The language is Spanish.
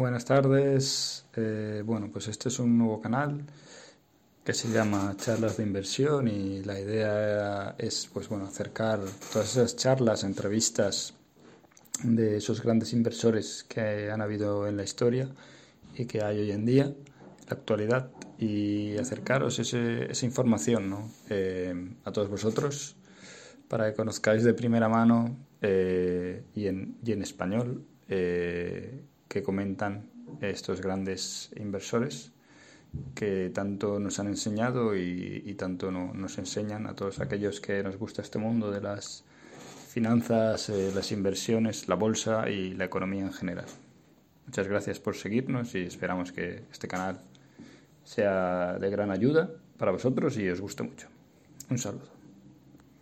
Buenas tardes. Eh, bueno, pues este es un nuevo canal que se llama Charlas de Inversión y la idea es, pues bueno, acercar todas esas charlas, entrevistas de esos grandes inversores que han habido en la historia y que hay hoy en día, en la actualidad, y acercaros esa información ¿no? Eh, a todos vosotros para que conozcáis de primera mano eh, y, en, y, en, español eh, que comentan estos grandes inversores que tanto nos han enseñado y, tanto nos enseñan a todos aquellos que nos gusta este mundo de las finanzas, eh, las inversiones, la bolsa y la economía en general. Muchas gracias por seguirnos y esperamos que este canal sea de gran ayuda para vosotros y os guste mucho. Un saludo.